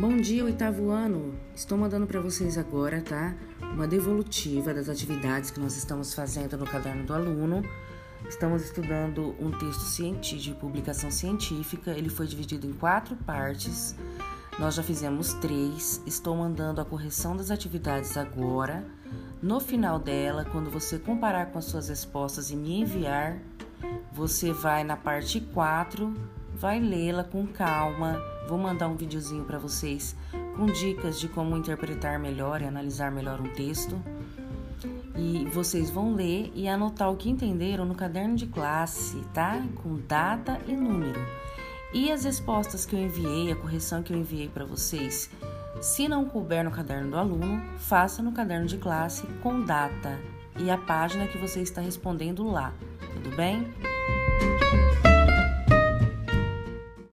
Bom dia, oitavo ano! Estou mandando para vocês agora, tá? Uma devolutiva das atividades que nós estamos fazendo no caderno do aluno. Estamos estudando um texto científico, de publicação científica. Ele foi dividido em quatro partes. Nós já fizemos três. Estou mandando a correção das atividades agora. No final dela, quando você comparar com as suas respostas e me enviar, você vai na parte 4 vai lê-la com calma. Vou mandar um videozinho para vocês com dicas de como interpretar melhor e analisar melhor um texto. E vocês vão ler e anotar o que entenderam no caderno de classe, tá? Com data e número. E as respostas que eu enviei, a correção que eu enviei para vocês, se não couber no caderno do aluno, faça no caderno de classe com data e a página que você está respondendo lá, tudo bem?